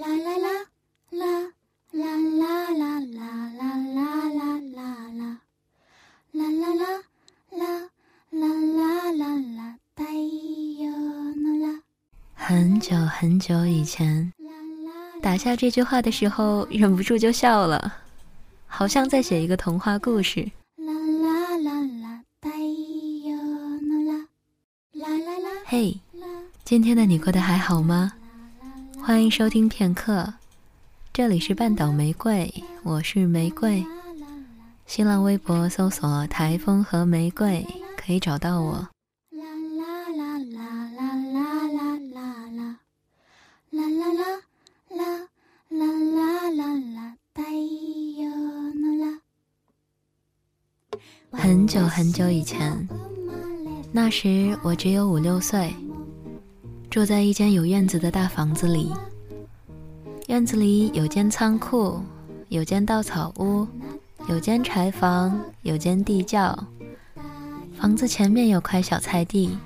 啦啦啦啦啦啦啦啦啦啦啦啦啦啦啦啦啦啦啦太阳の啦。很久很久以前，打下这句话的时候，忍不住就笑了，好像在写一个童话故事。啦啦啦啦太陽の啦啦啦啦嘿，今天的你过得还好吗？欢迎收听片刻，这里是半岛玫瑰，我是玫瑰，新浪微博搜索台风和玫瑰可以找到我。很久很久以前，那时我只有五六岁。住在一间有院子的大房子里。院子里有间仓库，有间稻草屋，有间柴房，有间地窖。房子前面有块小菜地，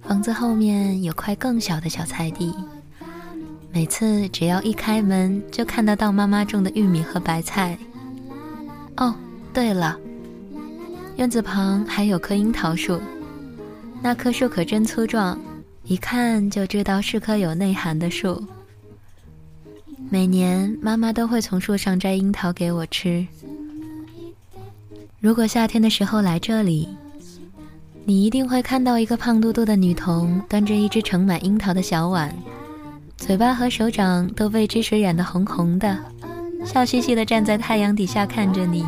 房子后面有块更小的小菜地。每次只要一开门，就看得到妈妈种的玉米和白菜。哦，对了。院子旁还有棵樱桃树，那棵树可真粗壮，一看就知道是棵有内涵的树。每年妈妈都会从树上摘樱桃给我吃。如果夏天的时候来这里，你一定会看到一个胖嘟嘟的女童端着一只盛满樱桃的小碗，嘴巴和手掌都被汁水染得红红的，笑嘻嘻地站在太阳底下看着你。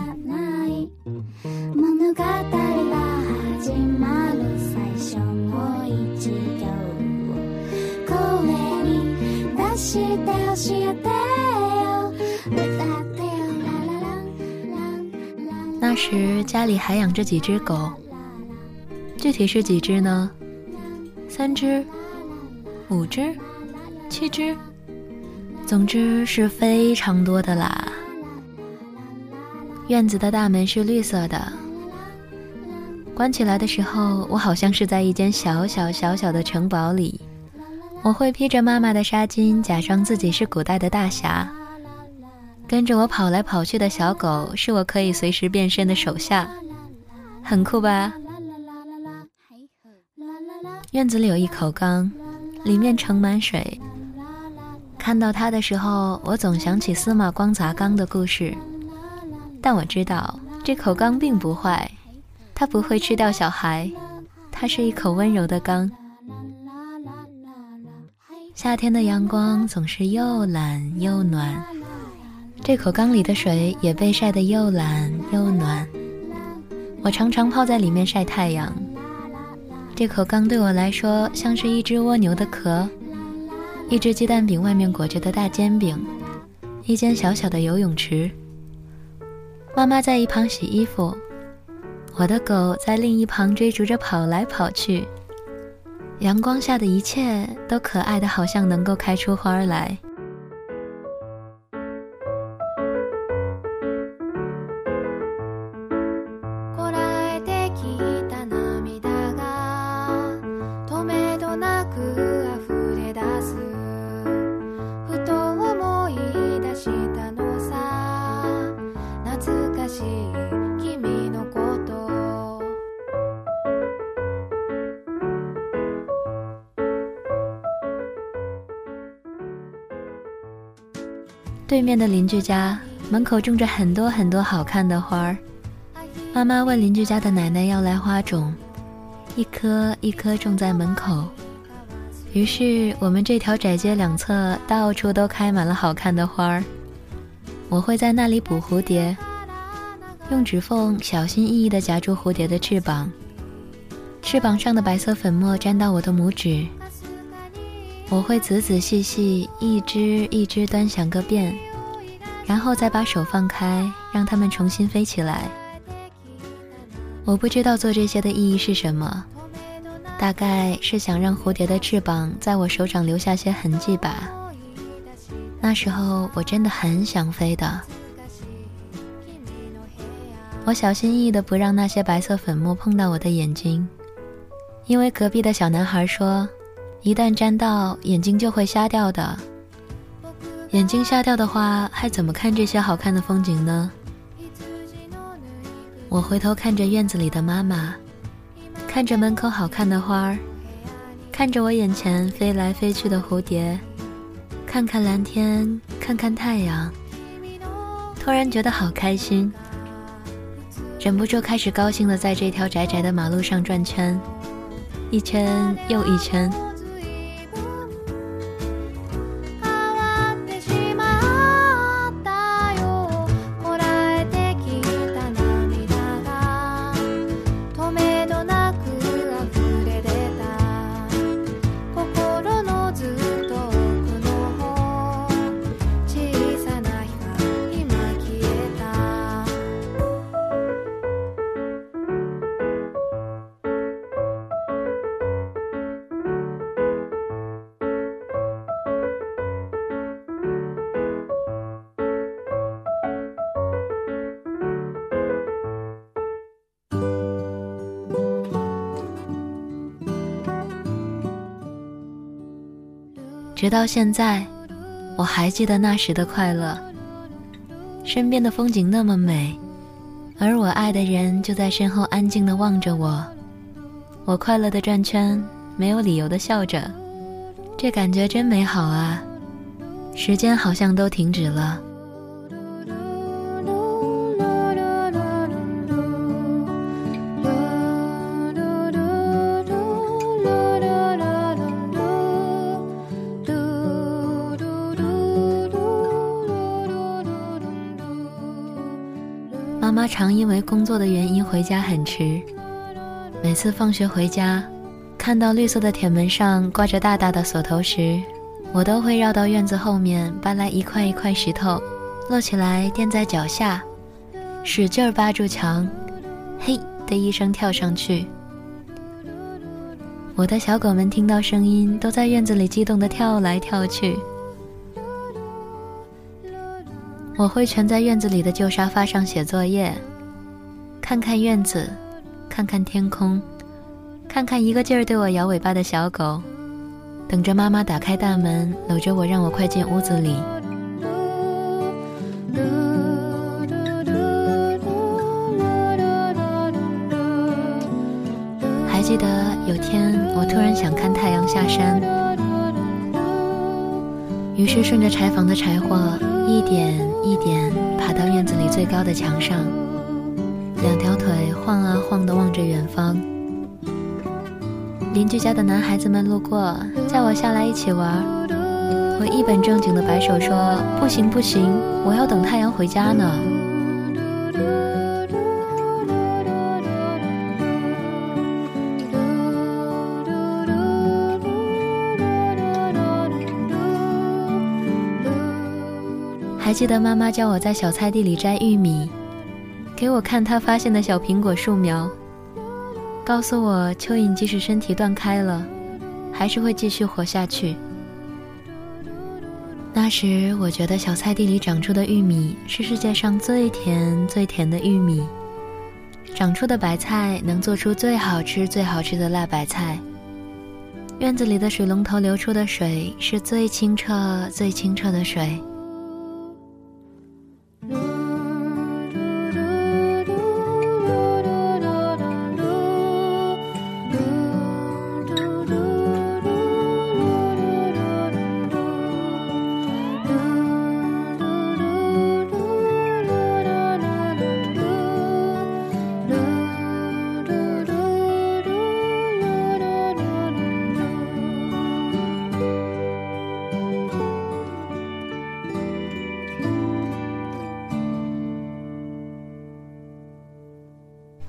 那时家里还养着几只狗，具体是几只呢？三只、五只、七只，总之是非常多的啦。院子的大门是绿色的，关起来的时候，我好像是在一间小小小小的城堡里。我会披着妈妈的纱巾，假装自己是古代的大侠。跟着我跑来跑去的小狗，是我可以随时变身的手下，很酷吧？院子里有一口缸，里面盛满水。看到它的时候，我总想起司马光砸缸的故事。但我知道这口缸并不坏，它不会吃掉小孩，它是一口温柔的缸。夏天的阳光总是又懒又暖，这口缸里的水也被晒得又懒又暖。我常常泡在里面晒太阳。这口缸对我来说像是一只蜗牛的壳，一只鸡蛋饼外面裹着的大煎饼，一间小小的游泳池。妈妈在一旁洗衣服，我的狗在另一旁追逐着跑来跑去。阳光下的一切都可爱的，好像能够开出花来。对面的邻居家门口种着很多很多好看的花儿。妈妈问邻居家的奶奶要来花种，一颗一颗种在门口。于是我们这条窄街两侧到处都开满了好看的花儿。我会在那里捕蝴蝶，用指缝小心翼翼地夹住蝴蝶的翅膀，翅膀上的白色粉末沾到我的拇指。我会仔仔细细一只一只端详个遍，然后再把手放开，让它们重新飞起来。我不知道做这些的意义是什么，大概是想让蝴蝶的翅膀在我手掌留下些痕迹吧。那时候我真的很想飞的。我小心翼翼地不让那些白色粉末碰到我的眼睛，因为隔壁的小男孩说，一旦沾到眼睛就会瞎掉的。眼睛瞎掉的话，还怎么看这些好看的风景呢？我回头看着院子里的妈妈，看着门口好看的花儿，看着我眼前飞来飞去的蝴蝶，看看蓝天，看看太阳，突然觉得好开心，忍不住开始高兴的在这条窄窄的马路上转圈，一圈又一圈。直到现在，我还记得那时的快乐。身边的风景那么美，而我爱的人就在身后安静的望着我。我快乐的转圈，没有理由的笑着，这感觉真美好啊！时间好像都停止了。妈妈常因为工作的原因回家很迟，每次放学回家，看到绿色的铁门上挂着大大的锁头时，我都会绕到院子后面搬来一块一块石头，摞起来垫在脚下，使劲儿扒住墙，嘿的一声跳上去。我的小狗们听到声音，都在院子里激动地跳来跳去。我会蜷在院子里的旧沙发上写作业，看看院子，看看天空，看看一个劲儿对我摇尾巴的小狗，等着妈妈打开大门，搂着我让我快进屋子里。还记得有天，我突然想看太阳下山，于是顺着柴房的柴火一点。一点爬到院子里最高的墙上，两条腿晃啊晃的望着远方。邻居家的男孩子们路过，叫我下来一起玩。我一本正经的摆手说：“不行不行，我要等太阳回家呢。”还记得妈妈叫我在小菜地里摘玉米，给我看她发现的小苹果树苗，告诉我蚯蚓即使身体断开了，还是会继续活下去。那时我觉得小菜地里长出的玉米是世界上最甜最甜的玉米，长出的白菜能做出最好吃最好吃的辣白菜，院子里的水龙头流出的水是最清澈最清澈的水。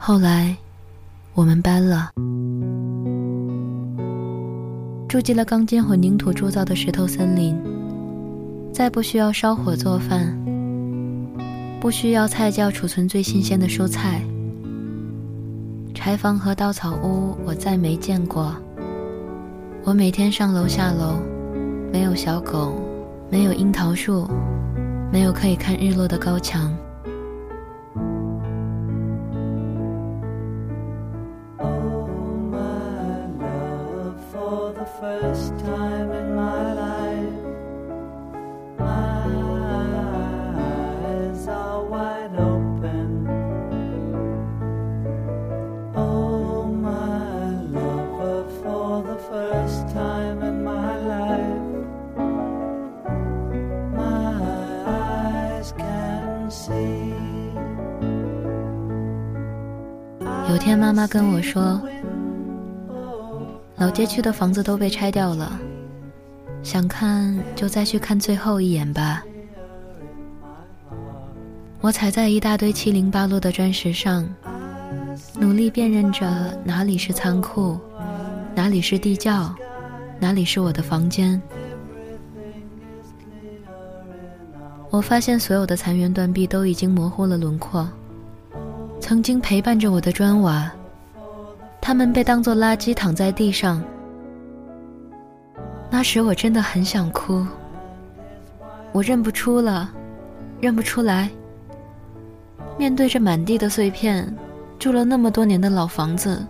后来，我们搬了，住进了钢筋混凝土铸造的石头森林。再不需要烧火做饭，不需要菜窖储存最新鲜的蔬菜。柴房和稻草屋我再没见过。我每天上楼下楼，没有小狗，没有樱桃树，没有可以看日落的高墙。妈妈跟我说，老街区的房子都被拆掉了，想看就再去看最后一眼吧。我踩在一大堆七零八落的砖石上，努力辨认着哪里是仓库，哪里是地窖，哪里是我的房间。我发现所有的残垣断壁都已经模糊了轮廓，曾经陪伴着我的砖瓦，他们被当作垃圾躺在地上。那时我真的很想哭，我认不出了，认不出来。面对着满地的碎片，住了那么多年的老房子，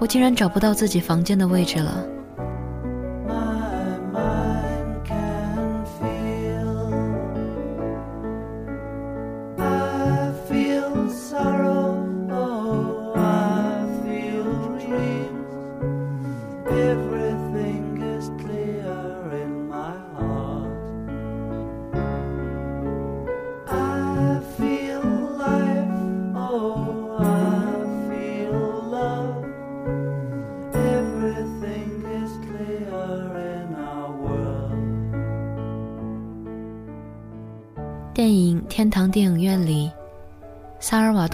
我竟然找不到自己房间的位置了。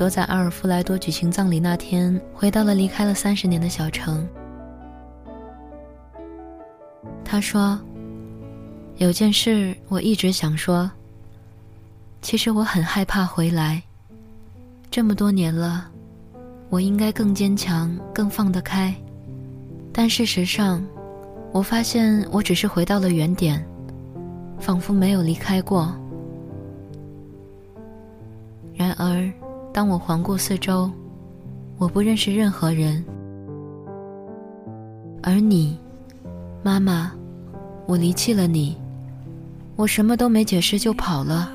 多在阿尔弗莱多举行葬礼那天，回到了离开了三十年的小城。他说：“有件事我一直想说。其实我很害怕回来。这么多年了，我应该更坚强，更放得开。但事实上，我发现我只是回到了原点，仿佛没有离开过。”然而，当我环顾四周，我不认识任何人。而你，妈妈，我离弃了你，我什么都没解释就跑了。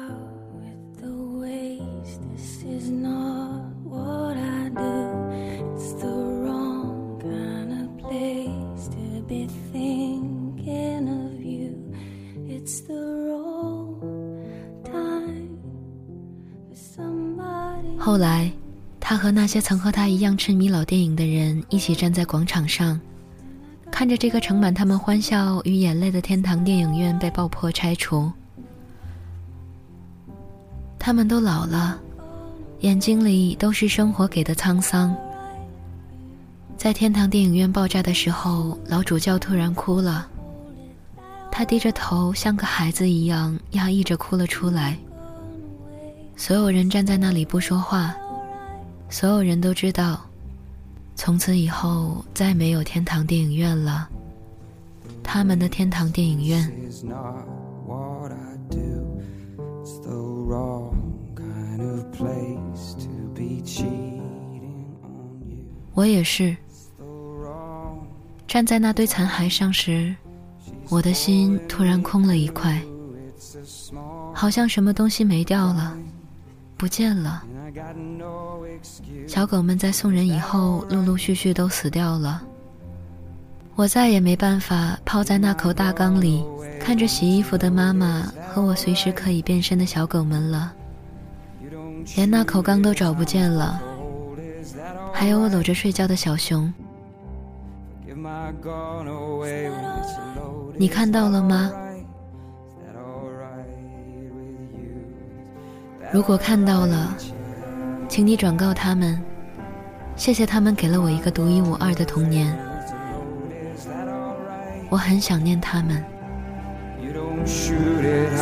那些曾和他一样痴迷老电影的人一起站在广场上，看着这个盛满他们欢笑与眼泪的天堂电影院被爆破拆除。他们都老了，眼睛里都是生活给的沧桑。在天堂电影院爆炸的时候，老主教突然哭了，他低着头，像个孩子一样压抑着哭了出来。所有人站在那里不说话，所有人都知道，从此以后再没有天堂电影院了。他们的天堂电影院。我也是。站在那堆残骸上时，我的心突然空了一块，好像什么东西没掉了。不见了。小狗们在送人以后，陆陆续续都死掉了。我再也没办法泡在那口大缸里，看着洗衣服的妈妈和我随时可以变身的小狗们了。连那口缸都找不见了，还有我搂着睡觉的小熊。你看到了吗？如果看到了，请你转告他们，谢谢他们给了我一个独一无二的童年。我很想念他们。亲爱的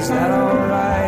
小耳朵。